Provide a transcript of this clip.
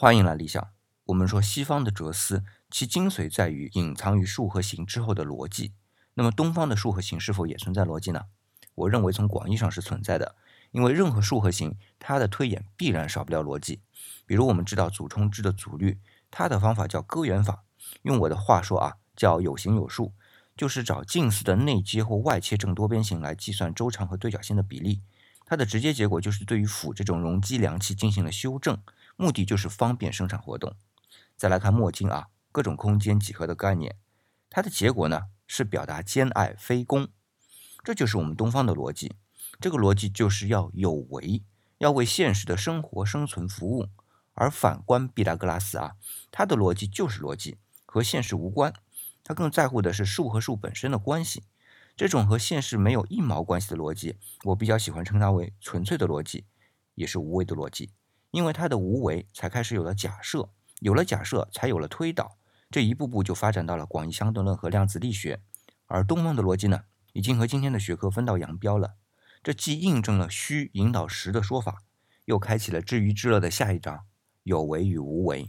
欢迎来理想。我们说西方的哲思，其精髓在于隐藏于数和形之后的逻辑。那么东方的数和形是否也存在逻辑呢？我认为从广义上是存在的，因为任何数和形，它的推演必然少不了逻辑。比如我们知道祖冲之的祖律，它的方法叫割圆法。用我的话说啊，叫有形有数，就是找近似的内接或外切正多边形来计算周长和对角线的比例。它的直接结果就是对于辅这种容积量器进行了修正，目的就是方便生产活动。再来看墨经啊，各种空间几何的概念，它的结果呢是表达兼爱非攻，这就是我们东方的逻辑。这个逻辑就是要有为，要为现实的生活生存服务。而反观毕达哥拉斯啊，他的逻辑就是逻辑，和现实无关，他更在乎的是数和数本身的关系。这种和现实没有一毛关系的逻辑，我比较喜欢称它为纯粹的逻辑，也是无为的逻辑。因为他的无为，才开始有了假设，有了假设，才有了推导，这一步步就发展到了广义相对论和量子力学。而东方的逻辑呢，已经和今天的学科分道扬镳了。这既印证了虚引导实的说法，又开启了知鱼知乐的下一章：有为与无为。